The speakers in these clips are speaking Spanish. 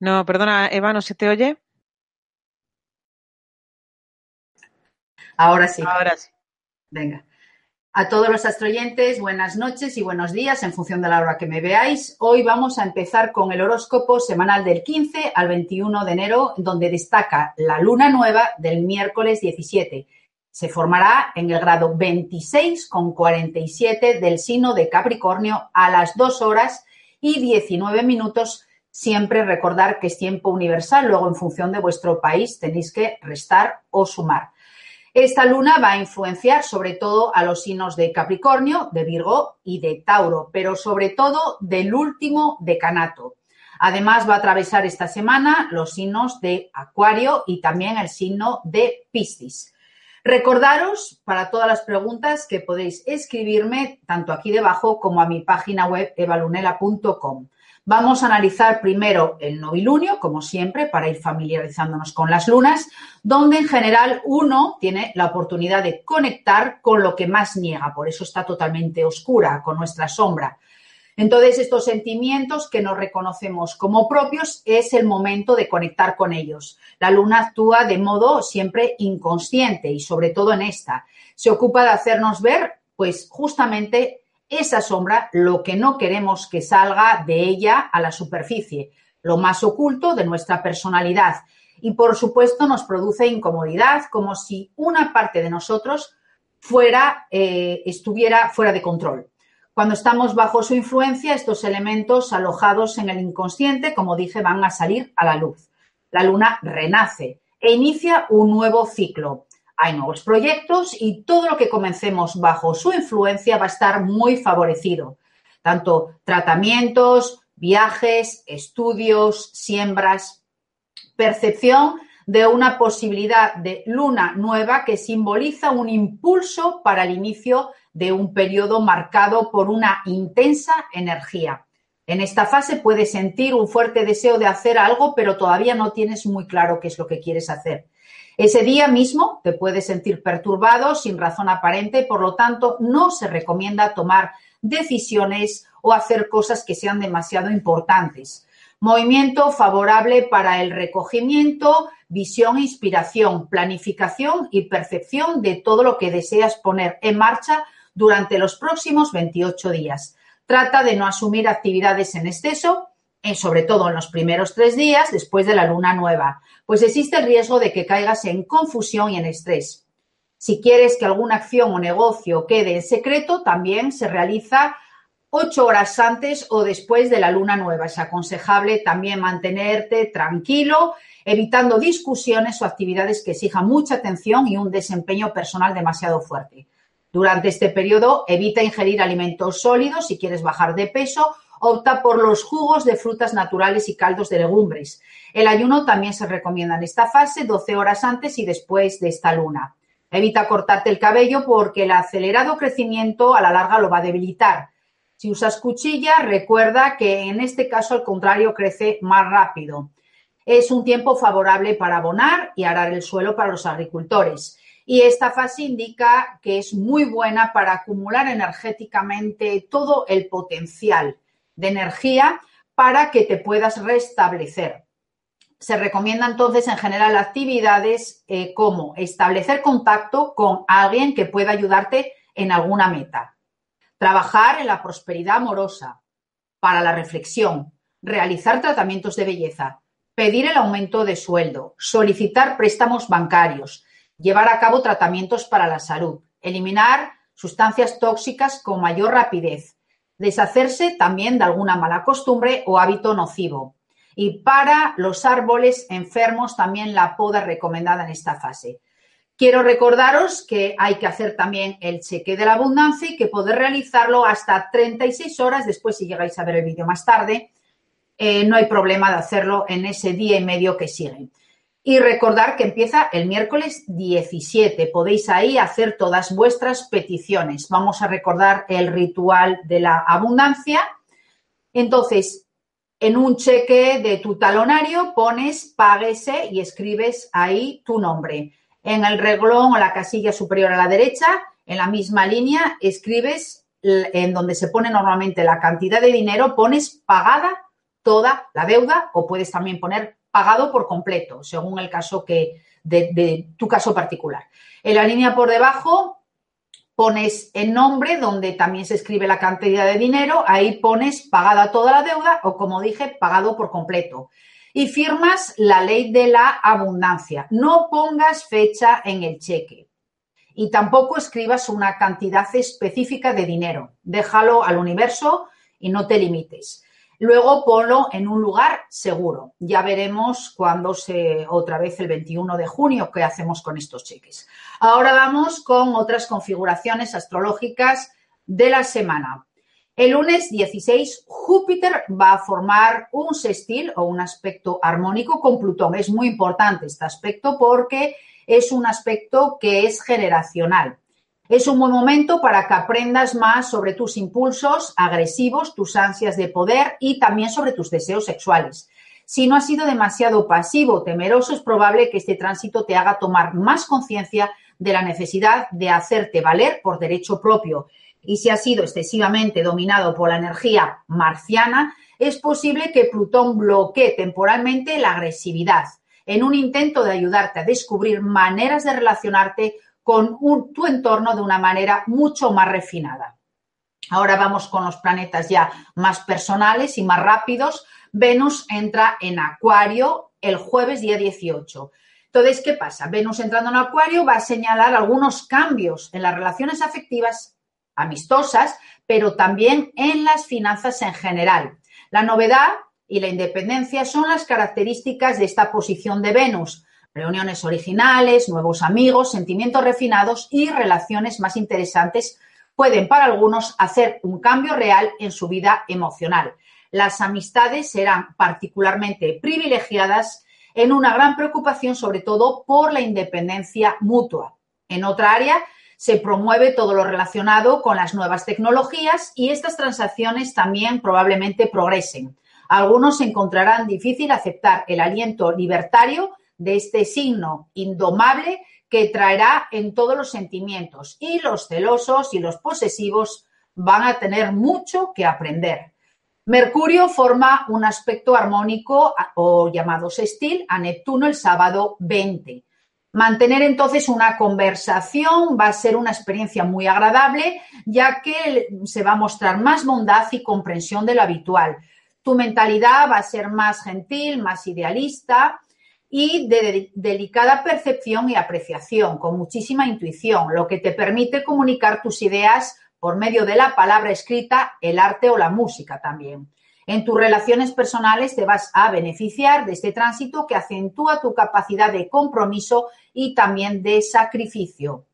No, perdona, Eva, ¿no se te oye? Ahora sí. Ahora sí. Venga. A todos los astroyentes, buenas noches y buenos días en función de la hora que me veáis. Hoy vamos a empezar con el horóscopo semanal del 15 al 21 de enero, donde destaca la luna nueva del miércoles 17. Se formará en el grado 26 con 47 del signo de Capricornio a las 2 horas y 19 minutos Siempre recordar que es tiempo universal, luego en función de vuestro país tenéis que restar o sumar. Esta luna va a influenciar sobre todo a los signos de Capricornio, de Virgo y de Tauro, pero sobre todo del último decanato. Además va a atravesar esta semana los signos de Acuario y también el signo de Piscis. Recordaros para todas las preguntas que podéis escribirme tanto aquí debajo como a mi página web evalunela.com. Vamos a analizar primero el novilunio, como siempre, para ir familiarizándonos con las lunas, donde en general uno tiene la oportunidad de conectar con lo que más niega, por eso está totalmente oscura, con nuestra sombra. Entonces, estos sentimientos que nos reconocemos como propios es el momento de conectar con ellos. La luna actúa de modo siempre inconsciente y sobre todo en esta. Se ocupa de hacernos ver, pues justamente esa sombra lo que no queremos que salga de ella a la superficie, lo más oculto de nuestra personalidad. Y por supuesto nos produce incomodidad, como si una parte de nosotros fuera, eh, estuviera fuera de control. Cuando estamos bajo su influencia, estos elementos alojados en el inconsciente, como dije, van a salir a la luz. La luna renace e inicia un nuevo ciclo hay nuevos proyectos y todo lo que comencemos bajo su influencia va a estar muy favorecido. Tanto tratamientos, viajes, estudios, siembras, percepción de una posibilidad de luna nueva que simboliza un impulso para el inicio de un periodo marcado por una intensa energía. En esta fase puedes sentir un fuerte deseo de hacer algo, pero todavía no tienes muy claro qué es lo que quieres hacer. Ese día mismo te puedes sentir perturbado sin razón aparente, por lo tanto no se recomienda tomar decisiones o hacer cosas que sean demasiado importantes. Movimiento favorable para el recogimiento, visión, inspiración, planificación y percepción de todo lo que deseas poner en marcha durante los próximos 28 días. Trata de no asumir actividades en exceso sobre todo en los primeros tres días después de la luna nueva, pues existe el riesgo de que caigas en confusión y en estrés. Si quieres que alguna acción o negocio quede en secreto, también se realiza ocho horas antes o después de la luna nueva. Es aconsejable también mantenerte tranquilo, evitando discusiones o actividades que exijan mucha atención y un desempeño personal demasiado fuerte. Durante este periodo, evita ingerir alimentos sólidos si quieres bajar de peso opta por los jugos de frutas naturales y caldos de legumbres. El ayuno también se recomienda en esta fase 12 horas antes y después de esta luna. Evita cortarte el cabello porque el acelerado crecimiento a la larga lo va a debilitar. Si usas cuchilla, recuerda que en este caso al contrario crece más rápido. Es un tiempo favorable para abonar y arar el suelo para los agricultores. Y esta fase indica que es muy buena para acumular energéticamente todo el potencial de energía para que te puedas restablecer. se recomienda entonces en general actividades eh, como establecer contacto con alguien que pueda ayudarte en alguna meta, trabajar en la prosperidad amorosa, para la reflexión, realizar tratamientos de belleza, pedir el aumento de sueldo, solicitar préstamos bancarios, llevar a cabo tratamientos para la salud, eliminar sustancias tóxicas con mayor rapidez, deshacerse también de alguna mala costumbre o hábito nocivo. Y para los árboles enfermos también la poda recomendada en esta fase. Quiero recordaros que hay que hacer también el cheque de la abundancia y que poder realizarlo hasta 36 horas después si llegáis a ver el vídeo más tarde. Eh, no hay problema de hacerlo en ese día y medio que sigue. Y recordar que empieza el miércoles 17. Podéis ahí hacer todas vuestras peticiones. Vamos a recordar el ritual de la abundancia. Entonces, en un cheque de tu talonario pones páguese y escribes ahí tu nombre. En el reglón o la casilla superior a la derecha, en la misma línea, escribes en donde se pone normalmente la cantidad de dinero, pones pagada toda la deuda o puedes también poner pagado por completo, según el caso que de, tu caso particular. En la línea por debajo pones el nombre donde también se escribe la cantidad de dinero, ahí pones pagada toda la deuda o como dije, pagado por completo. Y firmas la ley de la abundancia. No pongas fecha en el cheque y tampoco escribas una cantidad específica de dinero. Déjalo al universo y no te limites. Luego ponlo en un lugar seguro. Ya veremos cuándo se, otra vez el 21 de junio, qué hacemos con estos cheques. Ahora vamos con otras configuraciones astrológicas de la semana. El lunes 16, Júpiter va a formar un sextil o un aspecto armónico con Plutón. Es muy importante este aspecto porque es un aspecto que es generacional. Es un buen momento para que aprendas más sobre tus impulsos agresivos, tus ansias de poder y también sobre tus deseos sexuales. Si no has sido demasiado pasivo o temeroso, es probable que este tránsito te haga tomar más conciencia de la necesidad de hacerte valer por derecho propio. Y si has sido excesivamente dominado por la energía marciana, es posible que Plutón bloquee temporalmente la agresividad en un intento de ayudarte a descubrir maneras de relacionarte con tu entorno de una manera mucho más refinada. Ahora vamos con los planetas ya más personales y más rápidos. Venus entra en Acuario el jueves día 18. Entonces, ¿qué pasa? Venus entrando en Acuario va a señalar algunos cambios en las relaciones afectivas amistosas, pero también en las finanzas en general. La novedad y la independencia son las características de esta posición de Venus reuniones originales, nuevos amigos, sentimientos refinados y relaciones más interesantes pueden para algunos hacer un cambio real en su vida emocional. Las amistades serán particularmente privilegiadas en una gran preocupación sobre todo por la independencia mutua. En otra área se promueve todo lo relacionado con las nuevas tecnologías y estas transacciones también probablemente progresen. Algunos encontrarán difícil aceptar el aliento libertario de este signo indomable que traerá en todos los sentimientos y los celosos y los posesivos van a tener mucho que aprender. Mercurio forma un aspecto armónico o llamado sextil a Neptuno el sábado 20. Mantener entonces una conversación va a ser una experiencia muy agradable, ya que se va a mostrar más bondad y comprensión de lo habitual. Tu mentalidad va a ser más gentil, más idealista, y de delicada percepción y apreciación, con muchísima intuición, lo que te permite comunicar tus ideas por medio de la palabra escrita, el arte o la música también. En tus relaciones personales te vas a beneficiar de este tránsito que acentúa tu capacidad de compromiso y también de sacrificio.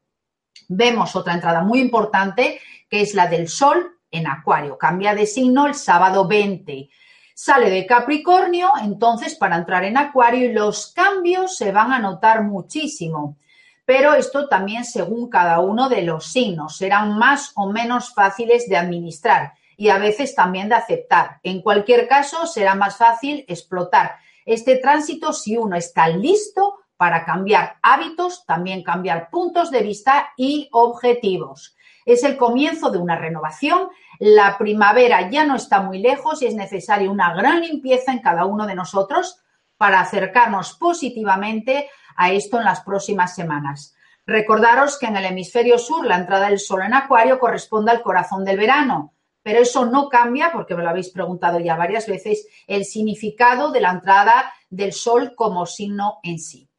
Vemos otra entrada muy importante que es la del Sol en Acuario. Cambia de signo el sábado 20 Sale de Capricornio, entonces para entrar en Acuario y los cambios se van a notar muchísimo. Pero esto también según cada uno de los signos. Serán más o menos fáciles de administrar y a veces también de aceptar. En cualquier caso, será más fácil explotar este tránsito si uno está listo para cambiar hábitos, también cambiar puntos de vista y objetivos. Es el comienzo de una renovación. La primavera ya no está muy lejos y es necesaria una gran limpieza en cada uno de nosotros para acercarnos positivamente a esto en las próximas semanas. Recordaros que en el hemisferio sur la entrada del Sol en Acuario corresponde al corazón del verano, pero eso no cambia, porque me lo habéis preguntado ya varias veces, el significado de la entrada del Sol como signo en sí.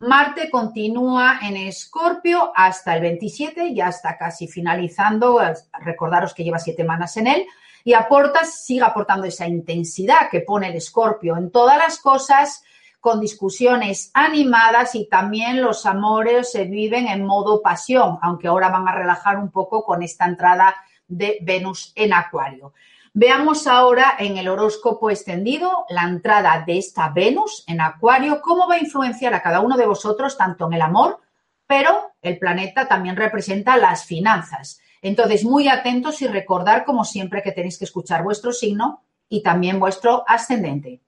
Marte continúa en Escorpio hasta el 27, ya está casi finalizando, recordaros que lleva siete semanas en él, y aporta, sigue aportando esa intensidad que pone el Escorpio en todas las cosas, con discusiones animadas y también los amores se viven en modo pasión, aunque ahora van a relajar un poco con esta entrada de Venus en Acuario. Veamos ahora en el horóscopo extendido la entrada de esta Venus en Acuario, cómo va a influenciar a cada uno de vosotros, tanto en el amor, pero el planeta también representa las finanzas. Entonces, muy atentos y recordar, como siempre, que tenéis que escuchar vuestro signo y también vuestro ascendente.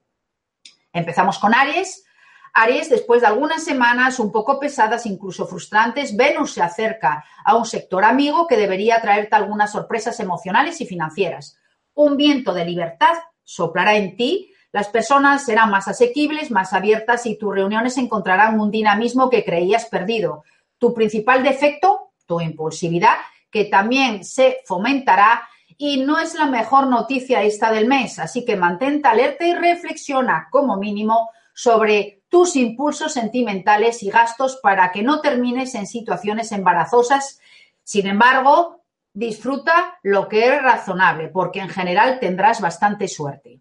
Empezamos con Aries. Aries, después de algunas semanas un poco pesadas, incluso frustrantes, Venus se acerca a un sector amigo que debería traerte algunas sorpresas emocionales y financieras un viento de libertad soplará en ti, las personas serán más asequibles, más abiertas y tus reuniones encontrarán un dinamismo que creías perdido. Tu principal defecto, tu impulsividad, que también se fomentará y no es la mejor noticia esta del mes, así que mantente alerta y reflexiona como mínimo sobre tus impulsos sentimentales y gastos para que no termines en situaciones embarazosas. Sin embargo, disfruta lo que es razonable, porque en general tendrás bastante suerte.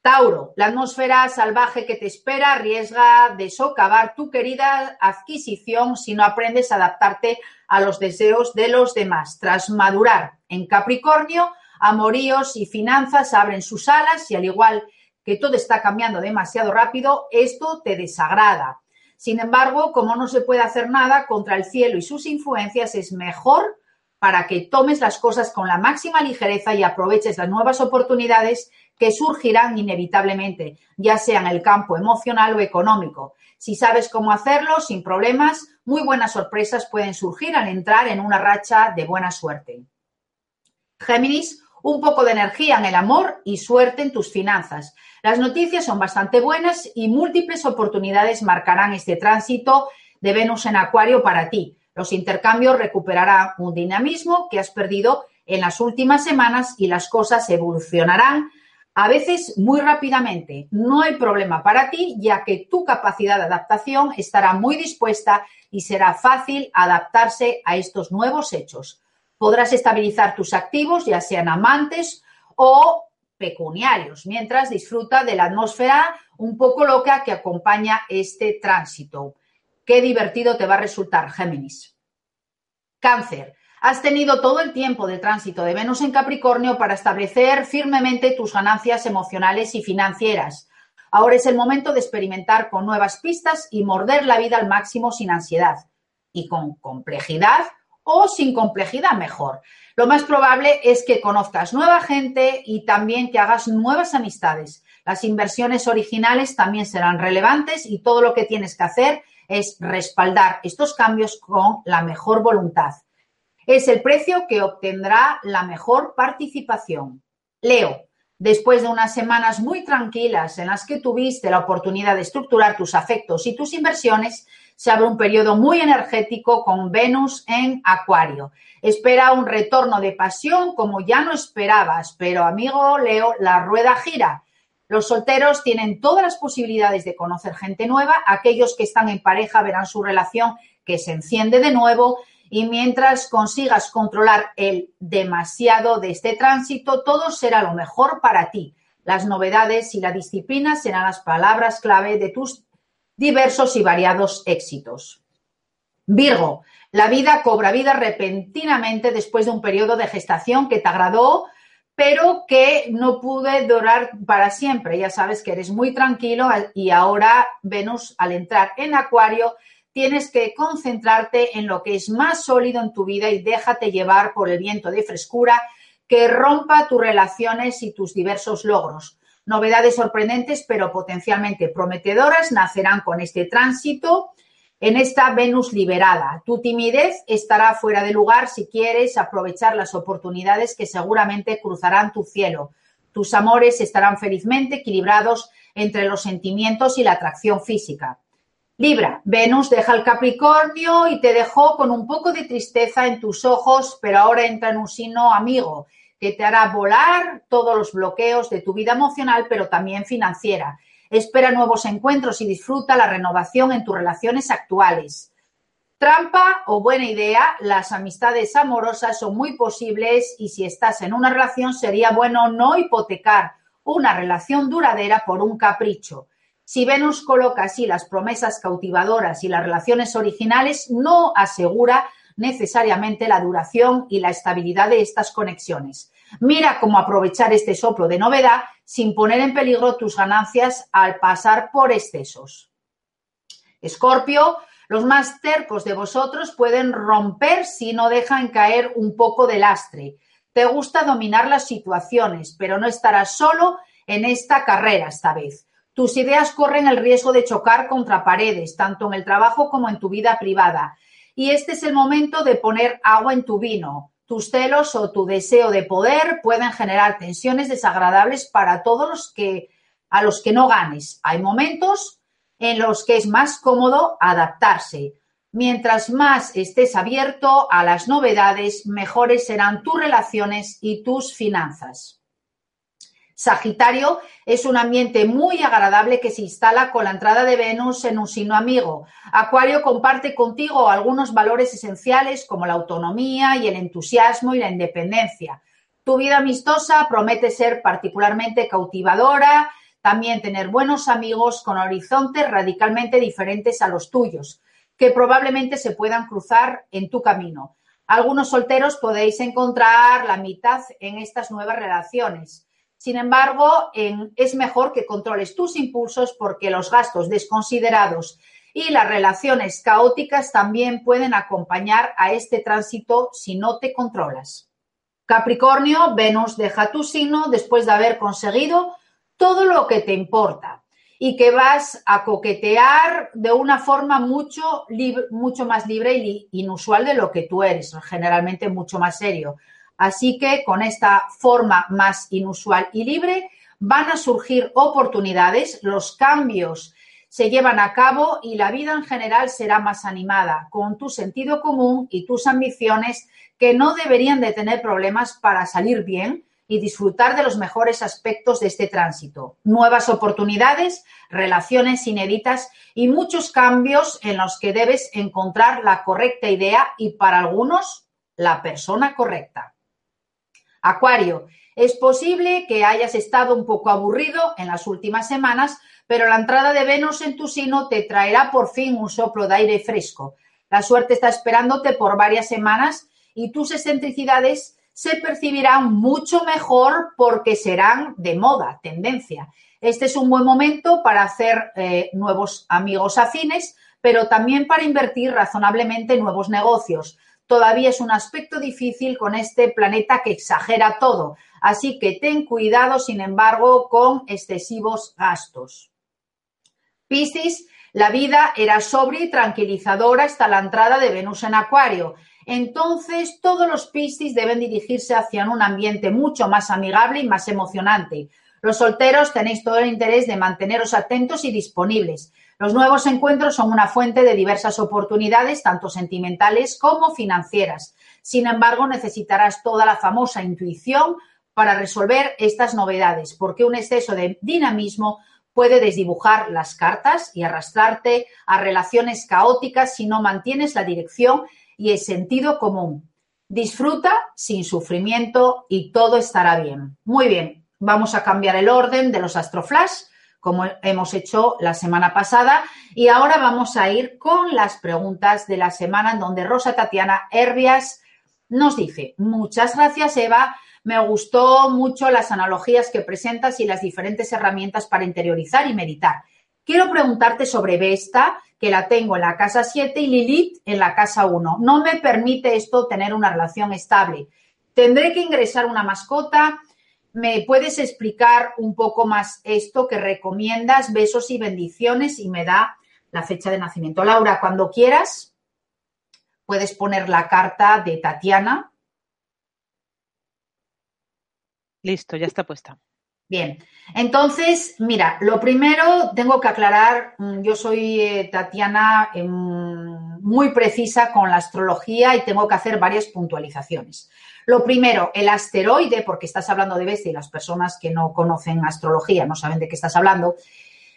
Tauro, la atmósfera salvaje que te espera arriesga de socavar tu querida adquisición si no aprendes a adaptarte a los deseos de los demás. Tras madurar en Capricornio, amoríos y finanzas abren sus alas y al igual que todo está cambiando demasiado rápido, esto te desagrada. Sin embargo, como no se puede hacer nada contra el cielo y sus influencias, es mejor para que tomes las cosas con la máxima ligereza y aproveches las nuevas oportunidades que surgirán inevitablemente, ya sea en el campo emocional o económico. Si sabes cómo hacerlo sin problemas, muy buenas sorpresas pueden surgir al entrar en una racha de buena suerte. Géminis, un poco de energía en el amor y suerte en tus finanzas. Las noticias son bastante buenas y múltiples oportunidades marcarán este tránsito de Venus en Acuario para ti. Los intercambios recuperarán un dinamismo que has perdido en las últimas semanas y las cosas evolucionarán a veces muy rápidamente. No hay problema para ti, ya que tu capacidad de adaptación estará muy dispuesta y será fácil adaptarse a estos nuevos hechos. Podrás estabilizar tus activos, ya sean amantes o pecuniarios, mientras disfruta de la atmósfera un poco loca que acompaña este tránsito. Qué divertido te va a resultar, Géminis. Cáncer. Has tenido todo el tiempo de tránsito de Venus en Capricornio para establecer firmemente tus ganancias emocionales y financieras. Ahora es el momento de experimentar con nuevas pistas y morder la vida al máximo sin ansiedad. Y con complejidad o sin complejidad mejor. Lo más probable es que conozcas nueva gente y también que hagas nuevas amistades. Las inversiones originales también serán relevantes y todo lo que tienes que hacer es respaldar estos cambios con la mejor voluntad. Es el precio que obtendrá la mejor participación. Leo, después de unas semanas muy tranquilas en las que tuviste la oportunidad de estructurar tus afectos y tus inversiones, se abre un periodo muy energético con Venus en Acuario. Espera un retorno de pasión como ya no esperabas, pero amigo Leo, la rueda gira los solteros tienen todas las posibilidades de conocer gente nueva, aquellos que están en pareja verán su relación que se enciende de nuevo y mientras consigas controlar el demasiado de este tránsito, todo será lo mejor para ti. Las novedades y la disciplina serán las palabras clave de tus diversos y variados éxitos. Virgo, la vida cobra vida repentinamente después de un periodo de gestación que te agradó, pero que no pude durar para siempre. Ya sabes que eres muy tranquilo y ahora Venus al entrar en Acuario tienes que concentrarte en lo que es más sólido en tu vida y déjate llevar por el viento de frescura que rompa tus relaciones y tus diversos logros. Novedades sorprendentes pero potencialmente prometedoras nacerán con este tránsito en esta Venus liberada. Tu timidez estará fuera de lugar si quieres aprovechar las oportunidades que seguramente cruzarán tu cielo. Tus amores estarán felizmente equilibrados entre los sentimientos y la atracción física. Libra, Venus deja el Capricornio y te dejó con un poco de tristeza en tus ojos, pero ahora entra en un signo amigo que te hará volar todos los bloqueos de tu vida emocional, pero también financiera. Espera nuevos encuentros y disfruta la renovación en tus relaciones actuales. Trampa o buena idea, las amistades amorosas son muy posibles y si estás en una relación sería bueno no hipotecar una relación duradera por un capricho. Si Venus coloca así las promesas cautivadoras y las relaciones originales, no asegura necesariamente la duración y la estabilidad de estas conexiones. Mira cómo aprovechar este soplo de novedad sin poner en peligro tus ganancias al pasar por excesos. Escorpio, los más tercos de vosotros pueden romper si no dejan caer un poco de lastre. Te gusta dominar las situaciones, pero no estarás solo en esta carrera esta vez. Tus ideas corren el riesgo de chocar contra paredes, tanto en el trabajo como en tu vida privada. Y este es el momento de poner agua en tu vino. Tus celos o tu deseo de poder pueden generar tensiones desagradables para todos los que a los que no ganes. Hay momentos en los que es más cómodo adaptarse. Mientras más estés abierto a las novedades, mejores serán tus relaciones y tus finanzas. Sagitario es un ambiente muy agradable que se instala con la entrada de Venus en un signo amigo. Acuario comparte contigo algunos valores esenciales como la autonomía y el entusiasmo y la independencia. Tu vida amistosa promete ser particularmente cautivadora, también tener buenos amigos con horizontes radicalmente diferentes a los tuyos, que probablemente se puedan cruzar en tu camino. Algunos solteros podéis encontrar la mitad en estas nuevas relaciones. Sin embargo, es mejor que controles tus impulsos porque los gastos desconsiderados y las relaciones caóticas también pueden acompañar a este tránsito si no te controlas. Capricornio, Venus deja tu signo después de haber conseguido todo lo que te importa y que vas a coquetear de una forma mucho, mucho más libre y inusual de lo que tú eres, generalmente mucho más serio. Así que con esta forma más inusual y libre van a surgir oportunidades, los cambios se llevan a cabo y la vida en general será más animada, con tu sentido común y tus ambiciones que no deberían de tener problemas para salir bien y disfrutar de los mejores aspectos de este tránsito. Nuevas oportunidades, relaciones inéditas y muchos cambios en los que debes encontrar la correcta idea y para algunos la persona correcta. Acuario, es posible que hayas estado un poco aburrido en las últimas semanas, pero la entrada de Venus en tu sino te traerá por fin un soplo de aire fresco. La suerte está esperándote por varias semanas y tus excentricidades se percibirán mucho mejor porque serán de moda, tendencia. Este es un buen momento para hacer eh, nuevos amigos afines, pero también para invertir razonablemente en nuevos negocios todavía es un aspecto difícil con este planeta que exagera todo. Así que ten cuidado, sin embargo, con excesivos gastos. Piscis, la vida era sobria y tranquilizadora hasta la entrada de Venus en Acuario. Entonces, todos los Piscis deben dirigirse hacia un ambiente mucho más amigable y más emocionante. Los solteros tenéis todo el interés de manteneros atentos y disponibles. Los nuevos encuentros son una fuente de diversas oportunidades, tanto sentimentales como financieras. Sin embargo, necesitarás toda la famosa intuición para resolver estas novedades, porque un exceso de dinamismo puede desdibujar las cartas y arrastrarte a relaciones caóticas si no mantienes la dirección y el sentido común. Disfruta sin sufrimiento y todo estará bien. Muy bien, vamos a cambiar el orden de los astroflash como hemos hecho la semana pasada. Y ahora vamos a ir con las preguntas de la semana en donde Rosa Tatiana Herbias nos dice, muchas gracias Eva, me gustó mucho las analogías que presentas y las diferentes herramientas para interiorizar y meditar. Quiero preguntarte sobre Vesta, que la tengo en la casa 7 y Lilith en la casa 1. No me permite esto tener una relación estable. Tendré que ingresar una mascota, ¿Me puedes explicar un poco más esto que recomiendas? Besos y bendiciones y me da la fecha de nacimiento. Laura, cuando quieras, puedes poner la carta de Tatiana. Listo, ya está puesta. Bien, entonces, mira, lo primero tengo que aclarar, mm, yo soy eh, Tatiana em, muy precisa con la astrología y tengo que hacer varias puntualizaciones. Lo primero, el asteroide, porque estás hablando de Vesta y las personas que no conocen astrología no saben de qué estás hablando,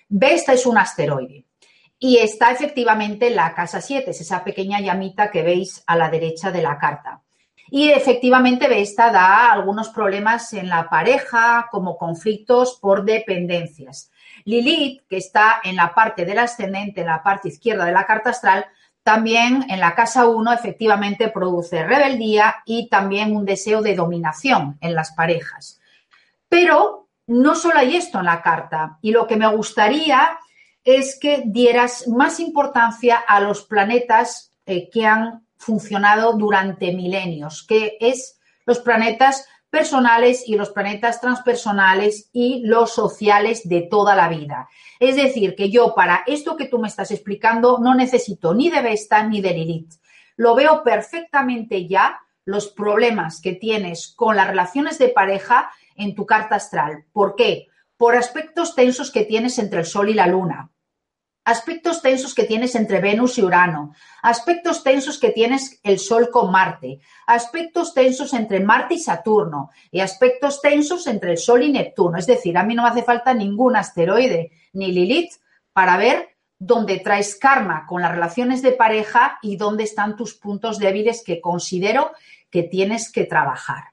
Vesta es un asteroide y está efectivamente en la casa 7, es esa pequeña llamita que veis a la derecha de la carta. Y efectivamente Vesta da algunos problemas en la pareja, como conflictos por dependencias. Lilith, que está en la parte del ascendente, en la parte izquierda de la carta astral, también en la casa 1 efectivamente produce rebeldía y también un deseo de dominación en las parejas. Pero no solo hay esto en la carta y lo que me gustaría es que dieras más importancia a los planetas eh, que han funcionado durante milenios, que es los planetas personales y los planetas transpersonales y los sociales de toda la vida. Es decir, que yo para esto que tú me estás explicando no necesito ni de Vesta ni de Lilith. Lo veo perfectamente ya los problemas que tienes con las relaciones de pareja en tu carta astral. ¿Por qué? Por aspectos tensos que tienes entre el Sol y la Luna, aspectos tensos que tienes entre Venus y Urano, aspectos tensos que tienes el Sol con Marte, aspectos tensos entre Marte y Saturno y aspectos tensos entre el Sol y Neptuno. Es decir, a mí no me hace falta ningún asteroide ni Lilith para ver dónde traes karma con las relaciones de pareja y dónde están tus puntos débiles que considero que tienes que trabajar.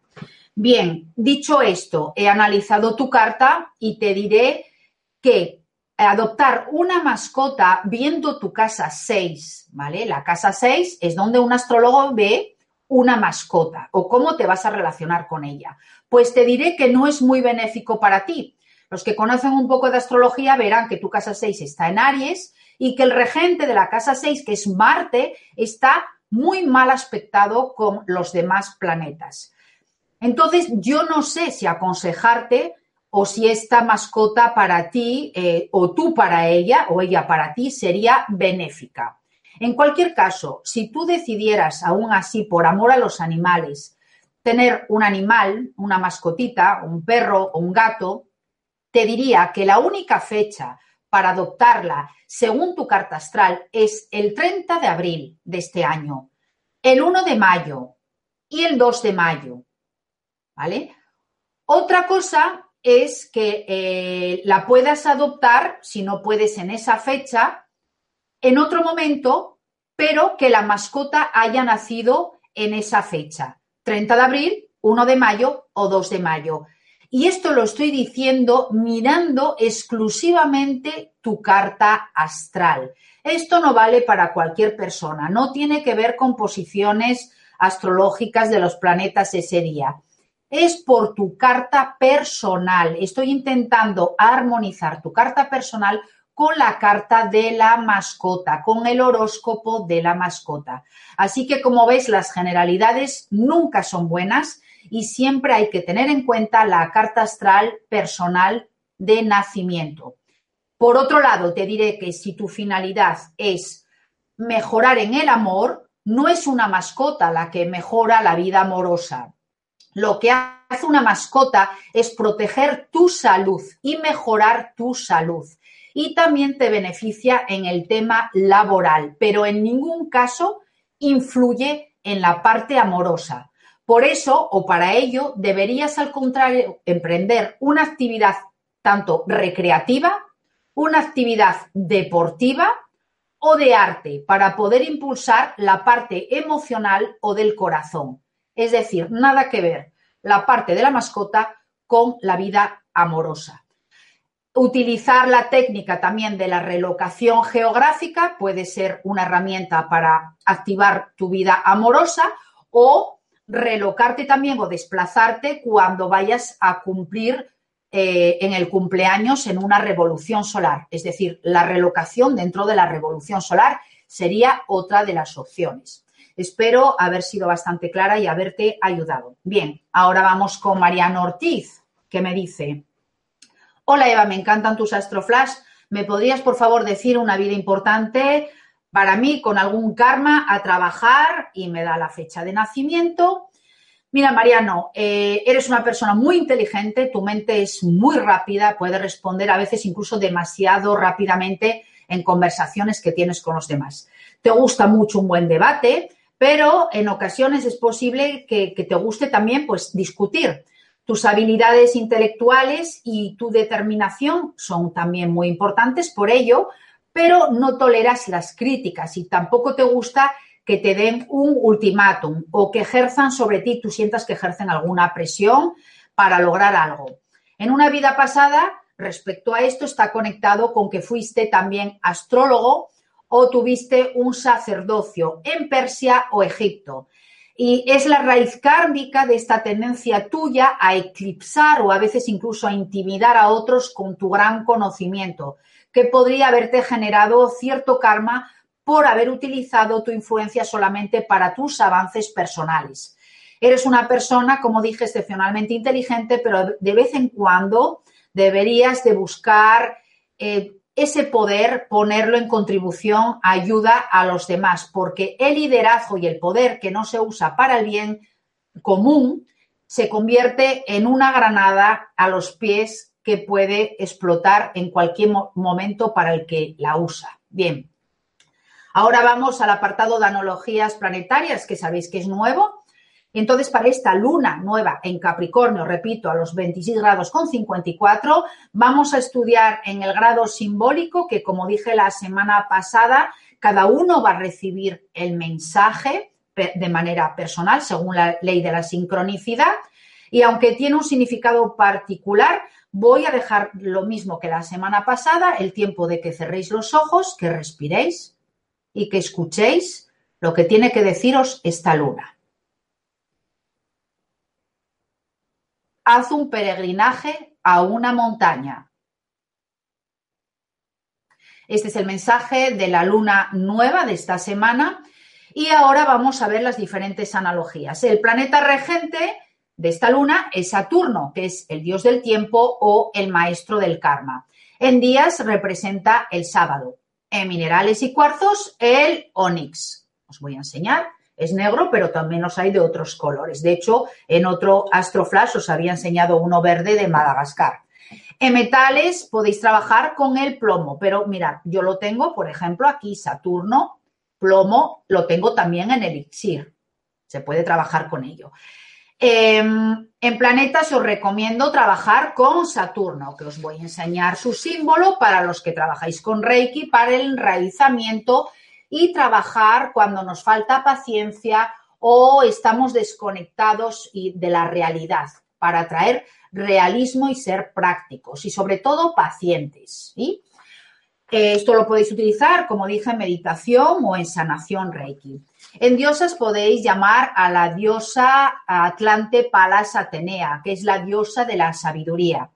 Bien, dicho esto, he analizado tu carta y te diré que adoptar una mascota viendo tu casa 6, ¿vale? La casa 6 es donde un astrólogo ve una mascota o cómo te vas a relacionar con ella. Pues te diré que no es muy benéfico para ti. Los que conocen un poco de astrología verán que tu casa 6 está en Aries y que el regente de la casa 6, que es Marte, está muy mal aspectado con los demás planetas. Entonces, yo no sé si aconsejarte o si esta mascota para ti eh, o tú para ella o ella para ti sería benéfica. En cualquier caso, si tú decidieras aún así, por amor a los animales, tener un animal, una mascotita, un perro o un gato, te diría que la única fecha para adoptarla, según tu carta astral, es el 30 de abril de este año, el 1 de mayo y el 2 de mayo. ¿Vale? Otra cosa es que eh, la puedas adoptar, si no puedes en esa fecha, en otro momento, pero que la mascota haya nacido en esa fecha, 30 de abril, 1 de mayo o 2 de mayo. Y esto lo estoy diciendo mirando exclusivamente tu carta astral. Esto no vale para cualquier persona, no tiene que ver con posiciones astrológicas de los planetas ese día es por tu carta personal. Estoy intentando armonizar tu carta personal con la carta de la mascota, con el horóscopo de la mascota. Así que como ves, las generalidades nunca son buenas y siempre hay que tener en cuenta la carta astral personal de nacimiento. Por otro lado, te diré que si tu finalidad es mejorar en el amor, no es una mascota la que mejora la vida amorosa lo que hace una mascota es proteger tu salud y mejorar tu salud. Y también te beneficia en el tema laboral, pero en ningún caso influye en la parte amorosa. Por eso o para ello deberías al contrario emprender una actividad tanto recreativa, una actividad deportiva o de arte para poder impulsar la parte emocional o del corazón. Es decir, nada que ver la parte de la mascota con la vida amorosa. Utilizar la técnica también de la relocación geográfica puede ser una herramienta para activar tu vida amorosa o relocarte también o desplazarte cuando vayas a cumplir eh, en el cumpleaños en una revolución solar. Es decir, la relocación dentro de la revolución solar sería otra de las opciones. Espero haber sido bastante clara y haberte ayudado. Bien, ahora vamos con Mariano Ortiz, que me dice, hola Eva, me encantan tus astroflash. ¿Me podrías, por favor, decir una vida importante para mí con algún karma a trabajar? Y me da la fecha de nacimiento. Mira, Mariano, eh, eres una persona muy inteligente, tu mente es muy rápida, puedes responder a veces incluso demasiado rápidamente en conversaciones que tienes con los demás. Te gusta mucho un buen debate, pero en ocasiones es posible que, te guste también pues discutir. Tus habilidades intelectuales y tu determinación son también muy importantes por ello, pero no toleras las críticas y tampoco te gusta que te den un ultimátum o que ejerzan sobre ti, tú sientas que ejercen alguna presión para lograr algo. En una vida pasada, respecto a esto, está conectado con que fuiste también astrólogo o tuviste un sacerdocio en Persia o Egipto. Y es la raíz kármica de esta tendencia tuya a eclipsar o a veces incluso a intimidar a otros con tu gran conocimiento, que podría haberte generado cierto karma por haber utilizado tu influencia solamente para tus avances personales. Eres una persona, como dije, excepcionalmente inteligente, pero de vez en cuando deberías de buscar eh, ese poder ponerlo en contribución, ayuda a los demás, porque el liderazgo y el poder que no se usa para el bien común se convierte en una granada a los pies que puede explotar en cualquier momento para el que la usa. Bien, ahora vamos al apartado de analogías planetarias, que sabéis que es nuevo. Entonces, para esta luna nueva en Capricornio, repito, a los 26 grados con 54, vamos a estudiar en el grado simbólico, que como dije la semana pasada, cada uno va a recibir el mensaje de manera personal, según la ley de la sincronicidad. Y aunque tiene un significado particular, voy a dejar lo mismo que la semana pasada, el tiempo de que cerréis los ojos, que respiréis y que escuchéis lo que tiene que deciros esta luna. Haz un peregrinaje a una montaña. Este es el mensaje de la luna nueva de esta semana y ahora vamos a ver las diferentes analogías. El planeta regente de esta luna es Saturno, que es el dios del tiempo o el maestro del karma. En días representa el sábado. En minerales y cuarzos, el onix. Os voy a enseñar es negro, pero también los hay de otros colores. De hecho, en otro Astroflash os había enseñado uno verde de Madagascar. En metales podéis trabajar con el plomo, pero mirad, yo lo tengo, por ejemplo, aquí Saturno, plomo, lo tengo también en elixir. Se puede trabajar con ello. Em, en planetas os recomiendo trabajar con Saturno, que os voy a enseñar su símbolo para los que trabajáis con Reiki para el enraizamiento y trabajar cuando nos falta paciencia o estamos desconectados de la realidad para traer realismo y ser prácticos y sobre todo pacientes. Esto lo podéis utilizar, como dije, en meditación o en sanación Reiki. En diosas podéis llamar a la diosa Atlante Palas Atenea, que es la diosa de la sabiduría.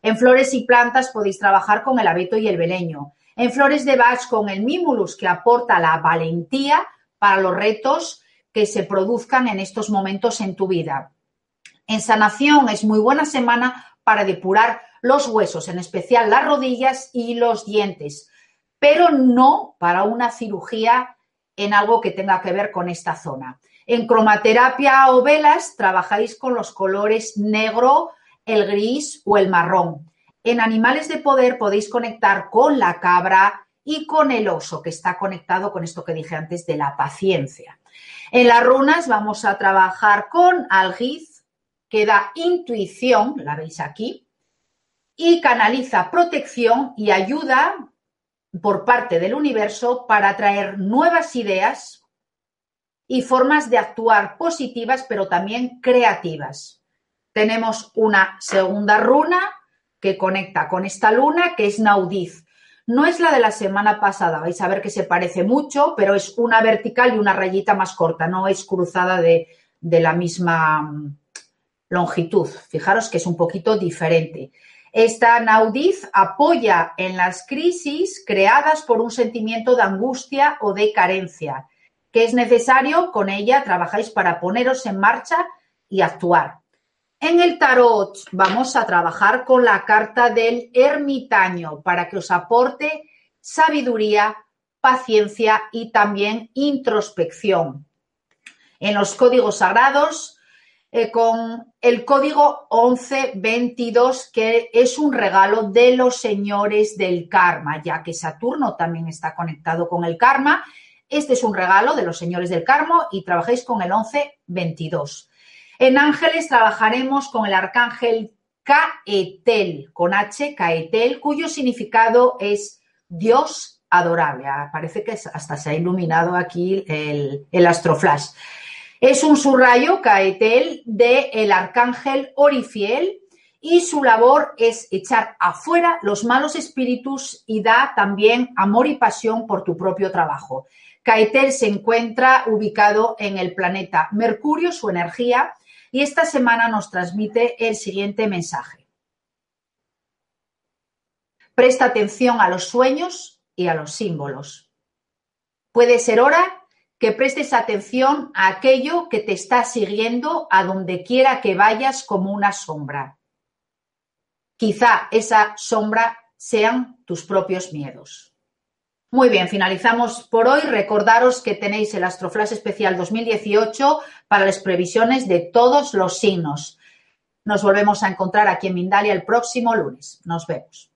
En flores y plantas podéis trabajar con el abeto y el beleño. En Flores de Bach con el Mimulus, que aporta la valentía para los retos que se produzcan en estos momentos en tu vida. En sanación es muy buena semana para depurar los huesos, en especial las rodillas y los dientes, pero no para una cirugía en algo que tenga que ver con esta zona. En cromaterapia o velas trabajáis con los colores negro, el gris o el marrón. En animales de poder podéis conectar con la cabra y con el oso, que está conectado con esto que dije antes de la paciencia. En las runas vamos a trabajar con algiz, que da intuición, la veis aquí, y canaliza protección y ayuda por parte del universo para traer nuevas ideas y formas de actuar positivas, pero también creativas. Tenemos una segunda runa que conecta con esta luna, que es Naudiz. No es la de la semana pasada, vais a ver que se parece mucho, pero es una vertical y una rayita más corta, no es cruzada de, de la misma mm, longitud. Fijaros que es un poquito diferente. Esta Naudiz apoya en las crisis creadas por un sentimiento de angustia o de carencia, que es necesario, con ella trabajáis para poneros en marcha y actuar. En el tarot vamos a trabajar con la carta del ermitaño para que os aporte sabiduría, paciencia y también introspección. En los códigos sagrados eh, con el código 1122, que es un regalo de los señores del karma, ya que Saturno también está conectado con el karma. Este es un regalo de los señores del karma y trabajéis con el 1122. En ángeles trabajaremos con el arcángel Caetel, con H, Caetel, cuyo significado es Dios adorable. Ah, parece que hasta se ha iluminado aquí el, el astroflash. Es un subrayo caetel del el arcángel Orifiel y su labor es echar afuera los malos espíritus y da también amor y pasión por tu propio trabajo. Caetel se encuentra ubicado en el planeta Mercurio, su energía, y esta semana nos transmite el siguiente mensaje. Presta atención a los sueños y a los símbolos. Puede ser hora que prestes atención a aquello que te está siguiendo a donde quiera que vayas como una sombra. Quizá esa sombra sean tus propios miedos. Muy bien, finalizamos por hoy. Recordaros que tenéis el Astroflash Especial 2018 para las previsiones de todos los signos. Nos volvemos a encontrar aquí en Mindalia el próximo lunes. Nos vemos.